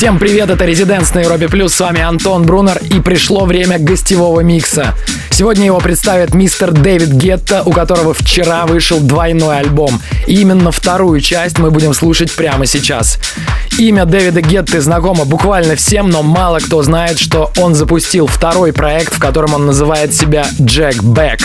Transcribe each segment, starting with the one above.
Всем привет, это Резиденс на Европе Плюс, с вами Антон Брунер, и пришло время гостевого микса. Сегодня его представит мистер Дэвид Гетта, у которого вчера вышел двойной альбом. И именно вторую часть мы будем слушать прямо сейчас. Имя Дэвида Гетты знакомо буквально всем, но мало кто знает, что он запустил второй проект, в котором он называет себя Jack Back.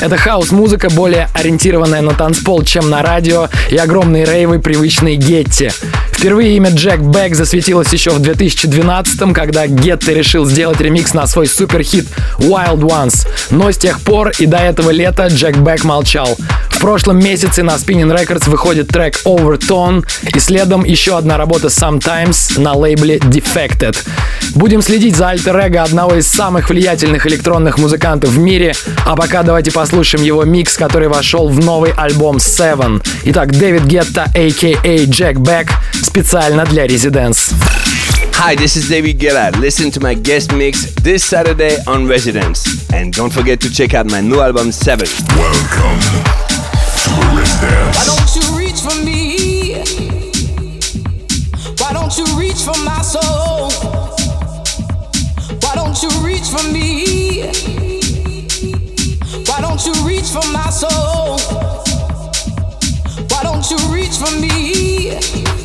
Это хаус-музыка, более ориентированная на танцпол, чем на радио, и огромные рейвы, привычные Гетте. Впервые имя Jack Back засветилось еще в 2012 когда Гетта решил сделать ремикс на свой суперхит Wild Ones. Но с тех пор и до этого лета Джек Бэк молчал. В прошлом месяце на Spinning Records выходит трек Overtone и следом еще одна работа Sometimes на лейбле Defected. Будем следить за альтер-эго одного из самых влиятельных электронных музыкантов в мире, а пока давайте послушаем его микс, который вошел в новый альбом Seven. Итак, Дэвид Гетта, a.k.a. Джек Бэк, специально для Residence. Hi, this is David Guetta. Listen to my guest mix this Saturday on Residence. And don't forget to check out my new album 7. Welcome to Residence. Why don't you reach for me? Why don't you reach for my soul? Why don't you reach for me? Why don't you reach for my soul? Why don't you reach for me?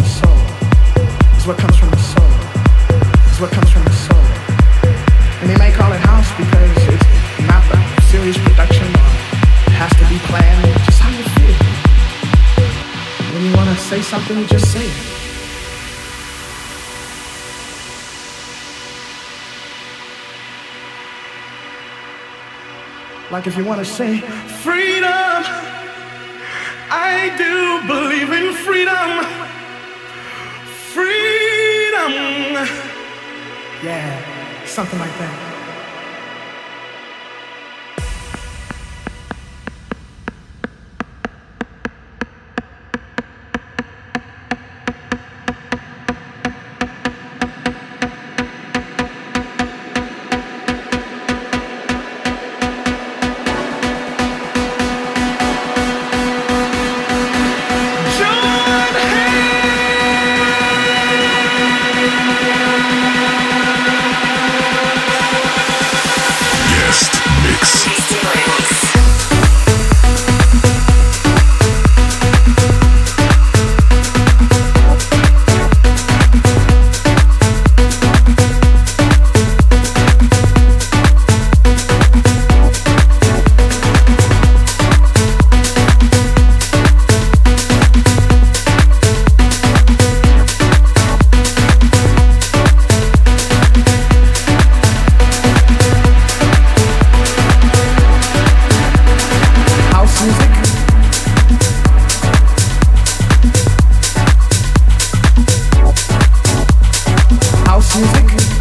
Is what comes from the soul. Is what comes from the soul. And they may call it house because it's not a serious production it has to be planned. It's just how you feel. When you want to say something, you just say it. Like if you want to say freedom, I do believe in freedom. Freedom. Yeah, something like that. back.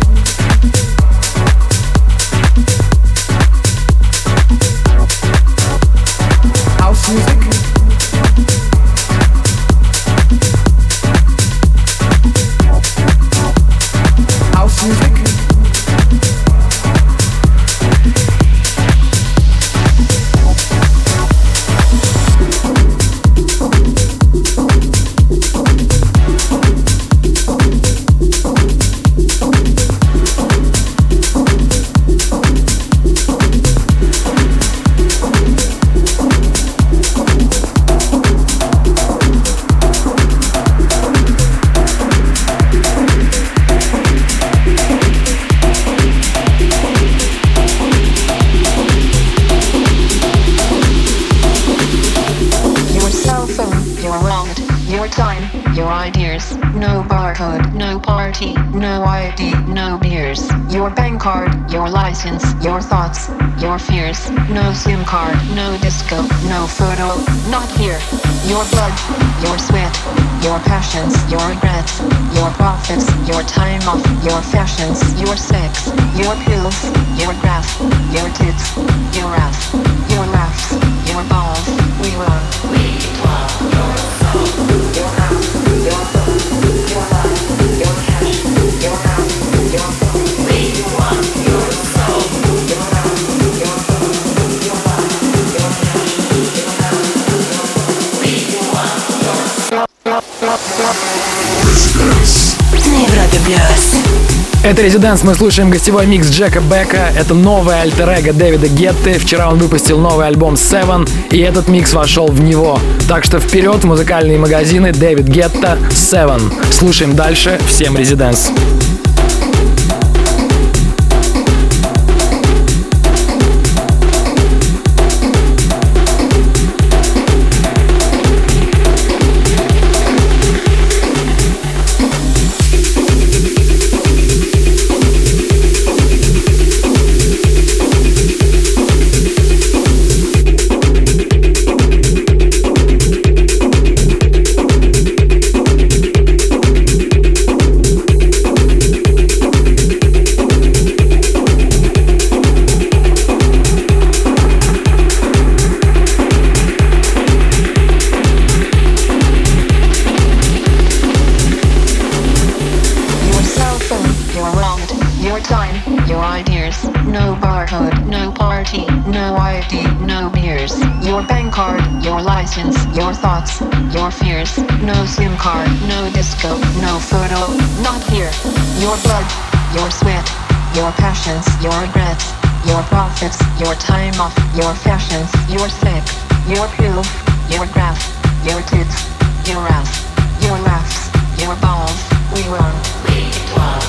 Это Резиденс, мы слушаем гостевой микс Джека Бека. Это новый альтер Дэвида Гетты. Вчера он выпустил новый альбом Seven, и этот микс вошел в него. Так что вперед в музыкальные магазины Дэвид Гетта Seven. Слушаем дальше. Всем Резиденс. Резиденс. Your thoughts, your fears. No SIM card, no disco, no photo, not here. Your blood, your sweat, your passions, your regrets, your profits, your time off, your fashions, your sick, your proof, your graph, your tits, your ass, your laughs, your balls. We run. We want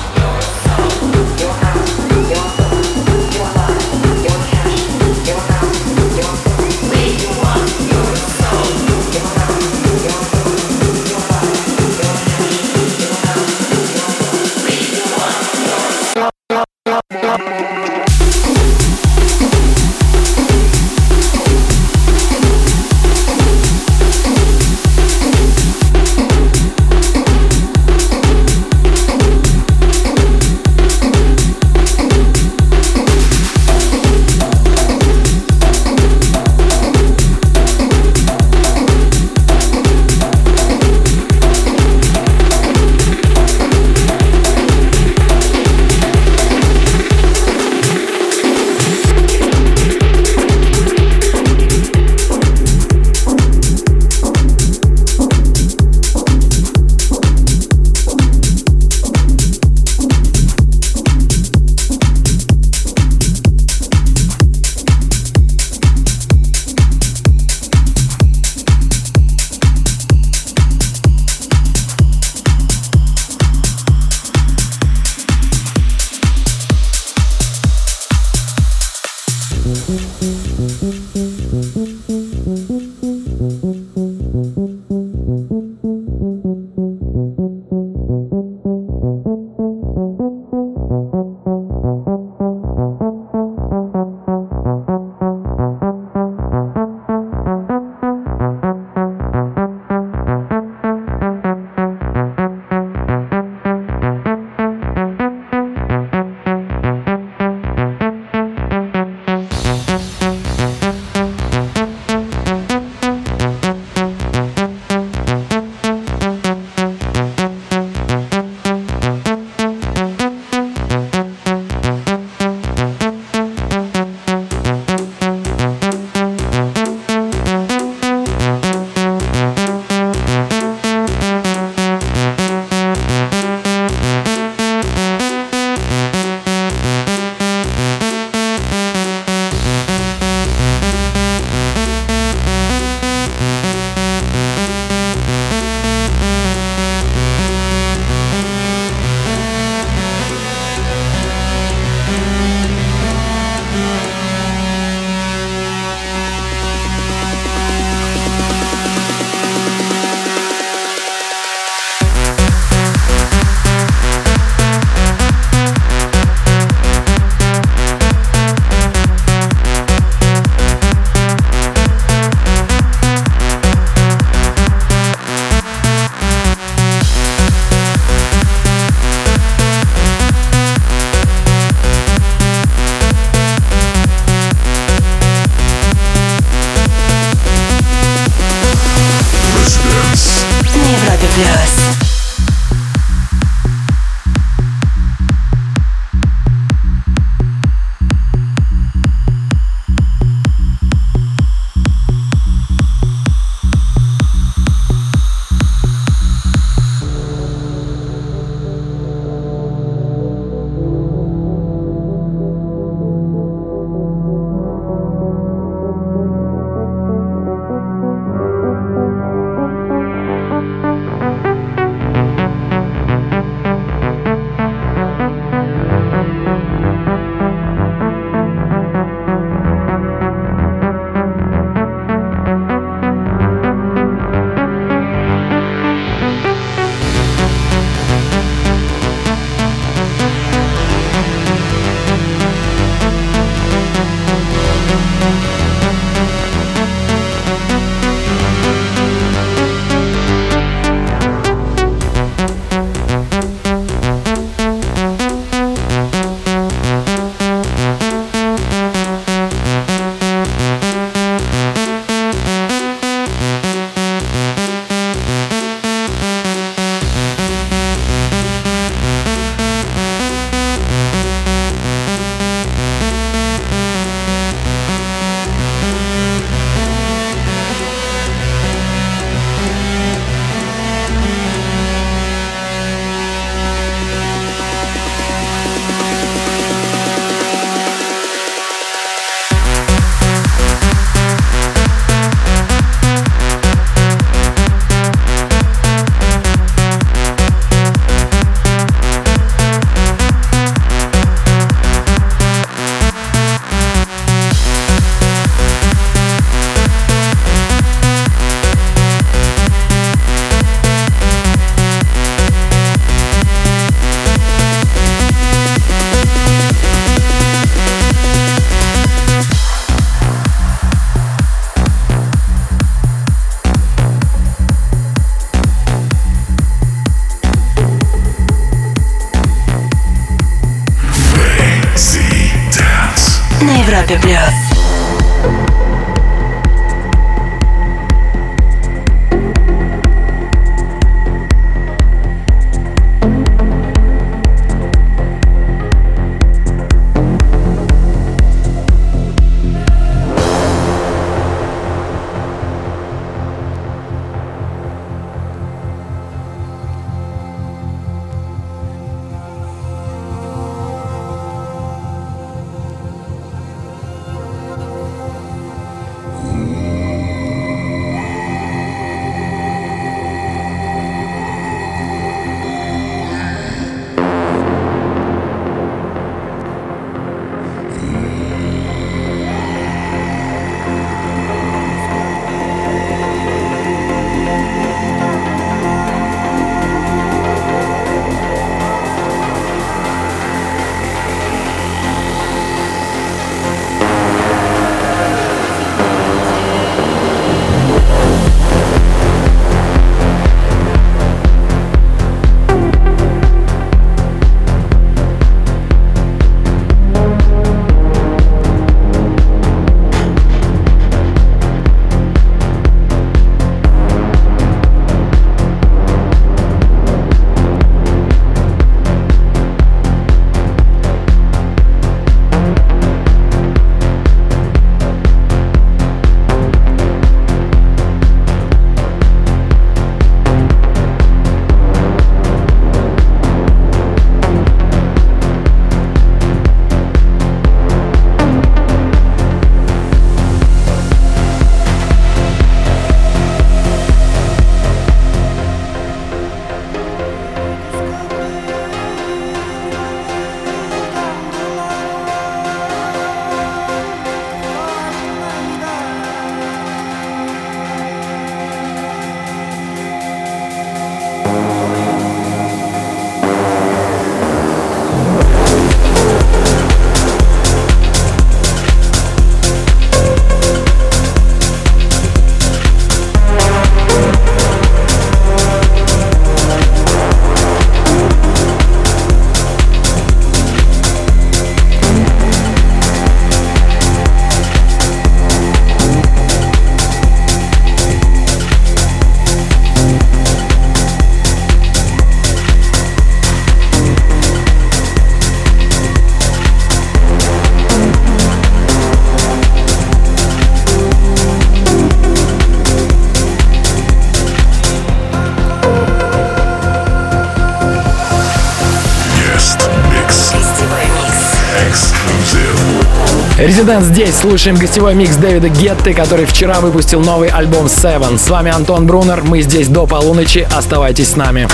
Резидент здесь. Слушаем гостевой микс Дэвида Гетты, который вчера выпустил новый альбом Seven. С вами Антон Брунер. Мы здесь до полуночи. Оставайтесь с нами.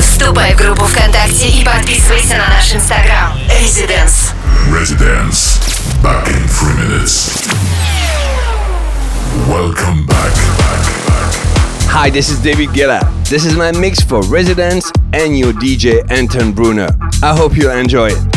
Вступай в группу ВКонтакте и подписывайся на наш инстаграм. Резиденс. Residence. Back in three minutes. Welcome back. Hi, this is David Guetta. This is my mix for Residents and your DJ Anton Bruner. I hope you enjoy it.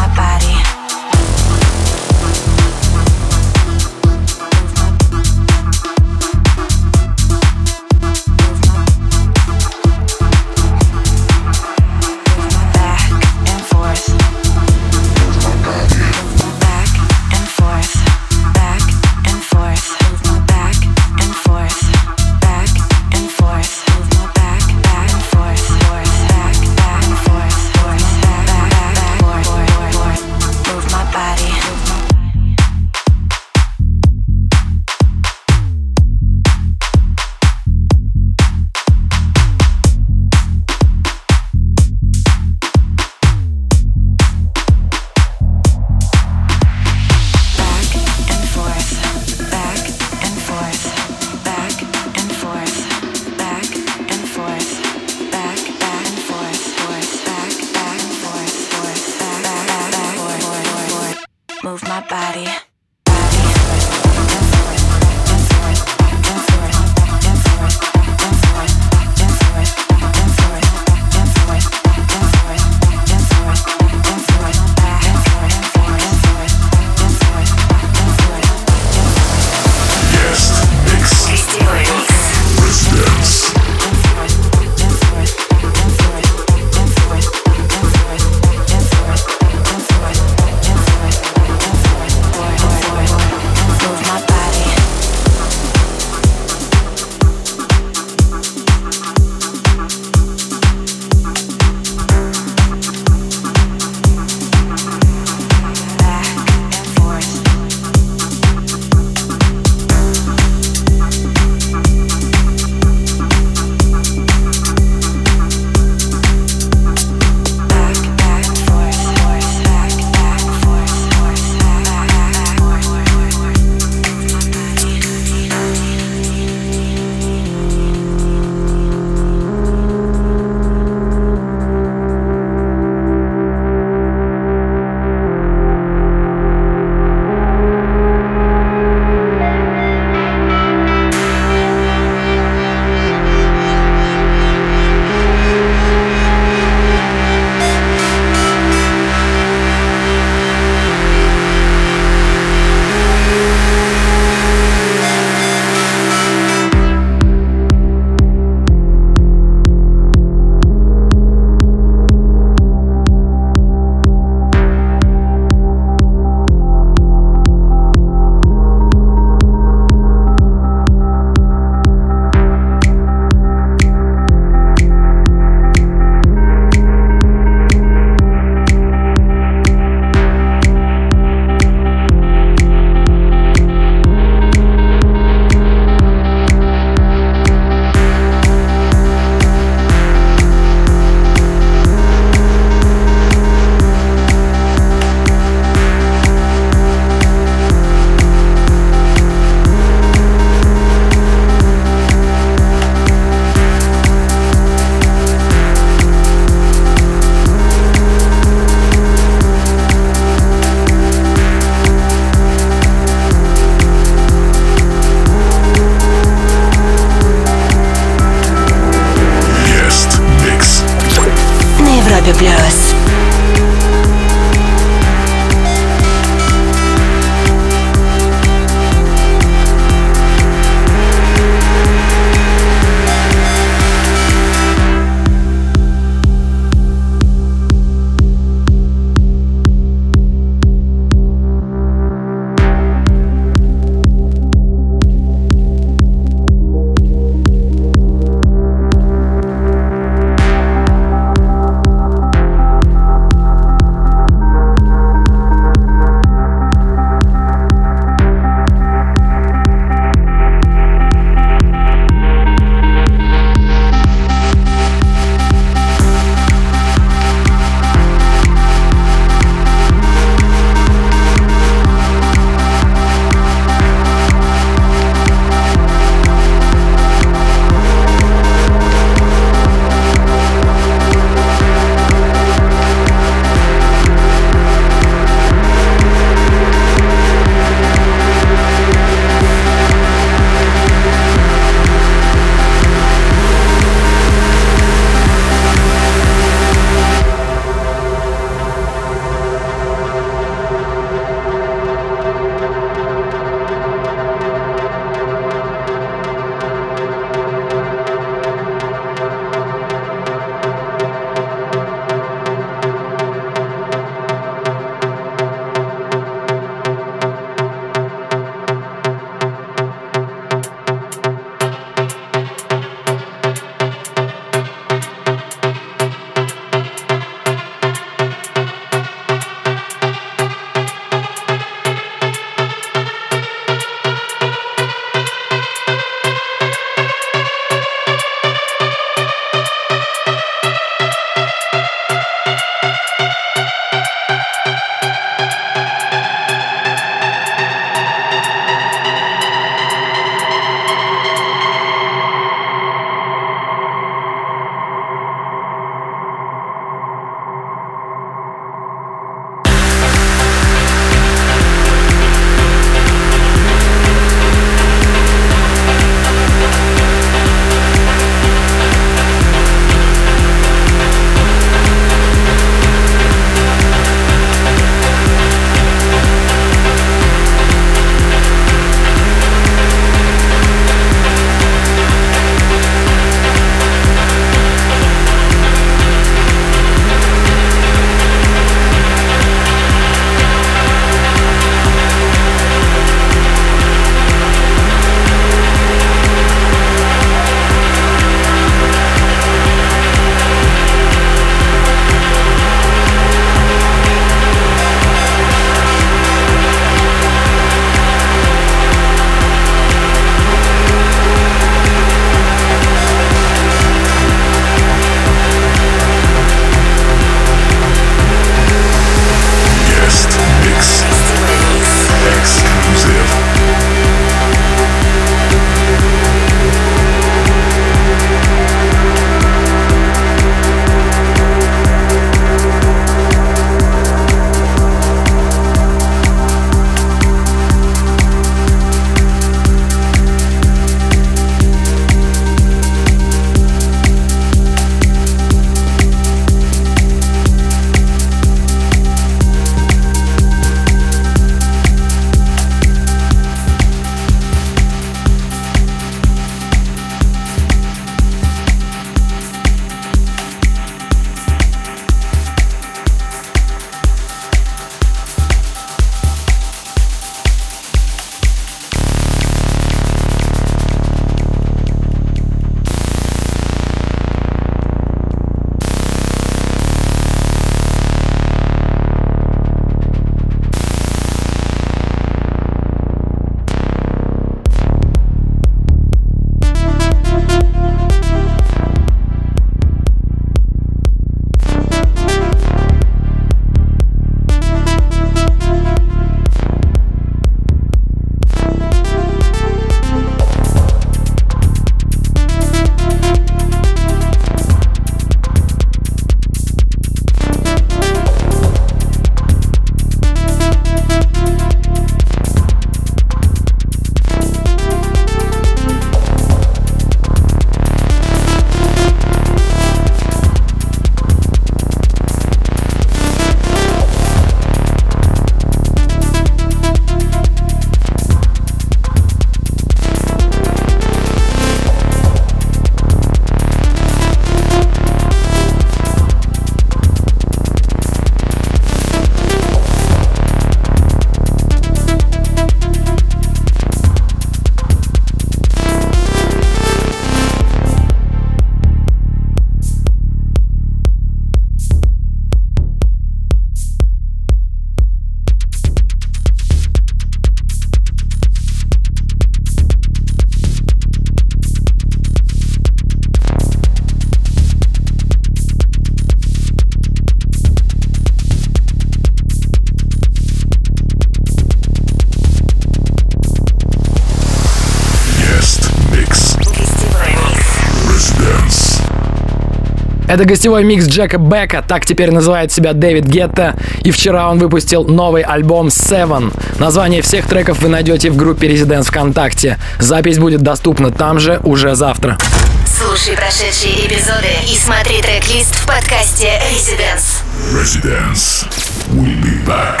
Это гостевой микс Джека Бека, так теперь называет себя Дэвид Гетта, и вчера он выпустил новый альбом Seven. Название всех треков вы найдете в группе Residents ВКонтакте. Запись будет доступна там же уже завтра. Слушай прошедшие эпизоды и смотри трек-лист в подкасте Residents. Residence. We'll be back.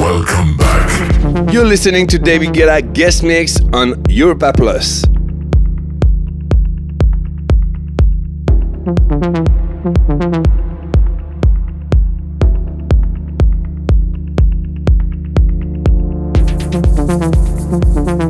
Welcome back. You're listening to David Guetta guest mix on Europa Plus. Thank you.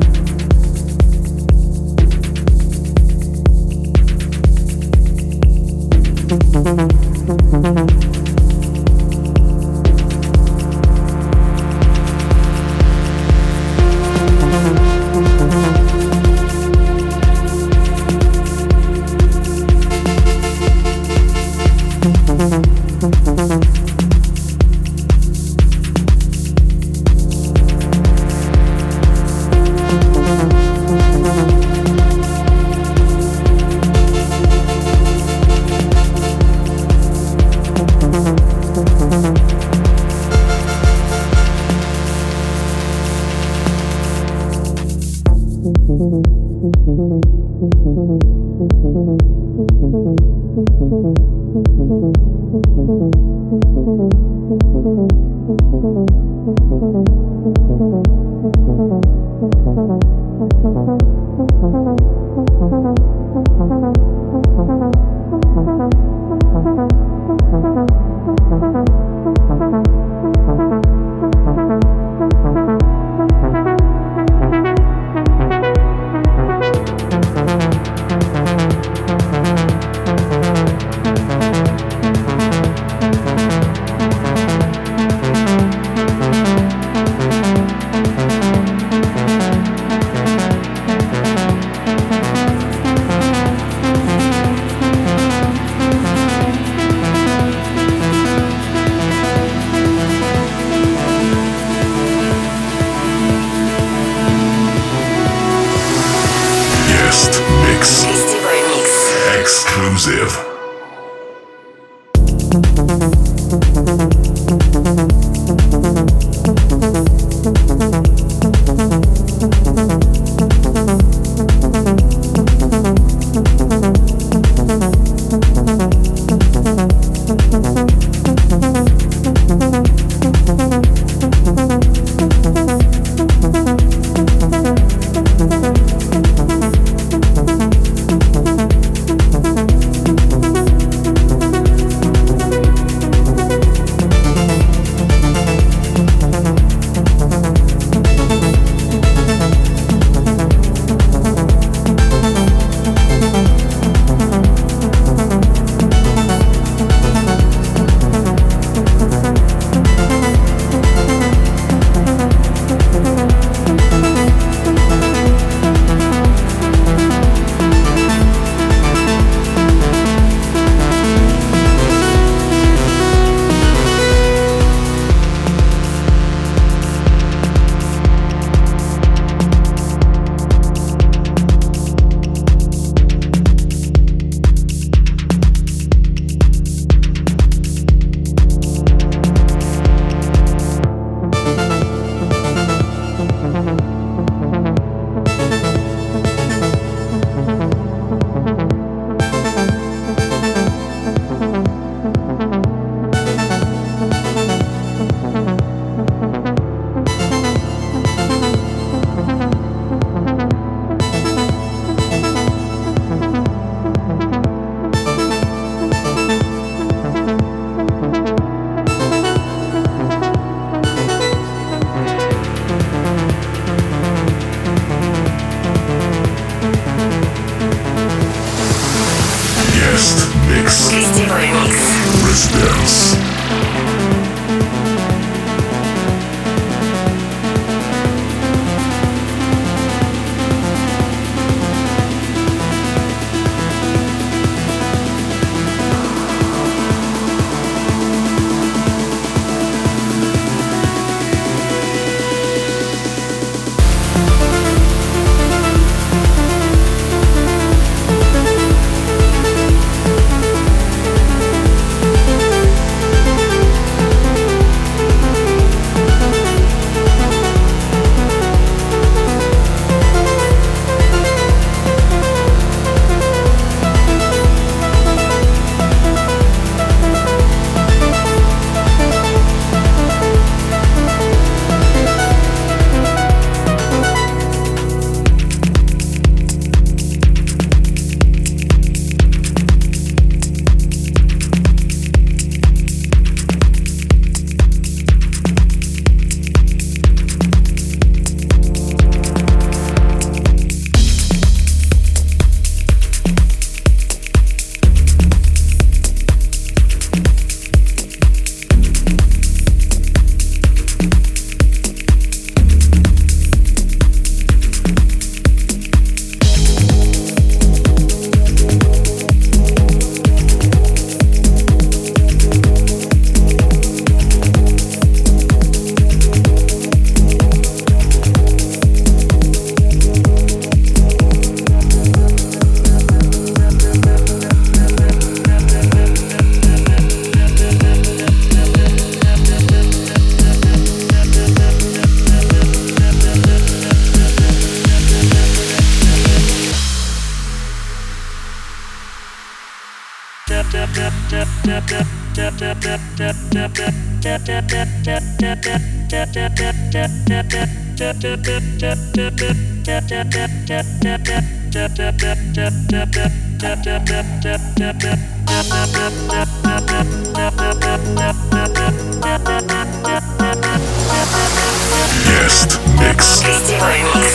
Guest Mix. Guest Mix.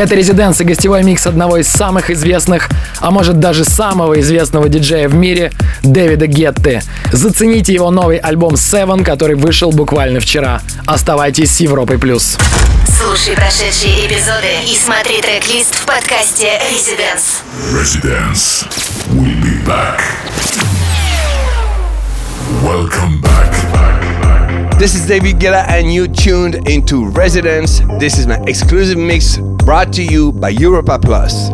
Это резиденция гостевой микс одного из самых известных, а может даже самого известного диджея в мире, Дэвида Гетты. Зацените его новый альбом Seven, который вышел буквально вчера. Оставайтесь с Европой+. плюс. Слушай прошедшие эпизоды и смотри трек-лист в подкасте Residence. Residence. We'll be back. Welcome back. This is David Guetta, and you tuned into Residence. This is my exclusive mix brought to you by Europa Plus.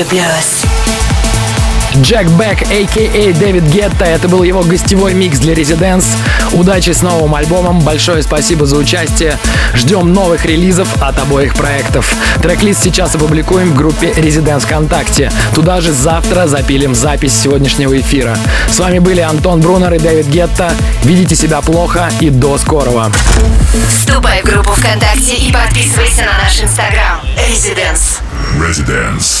Европе плюс. Джек Бек, а.к.а. Дэвид Гетта. Это был его гостевой микс для Residents. Удачи с новым альбомом. Большое спасибо за участие. Ждем новых релизов от обоих проектов. Трек-лист сейчас опубликуем в группе Residents ВКонтакте. Туда же завтра запилим запись сегодняшнего эфира. С вами были Антон Брунер и Дэвид Гетта. Видите себя плохо и до скорого. Вступай в группу ВКонтакте и подписывайся на наш инстаграм. Residence. Residence.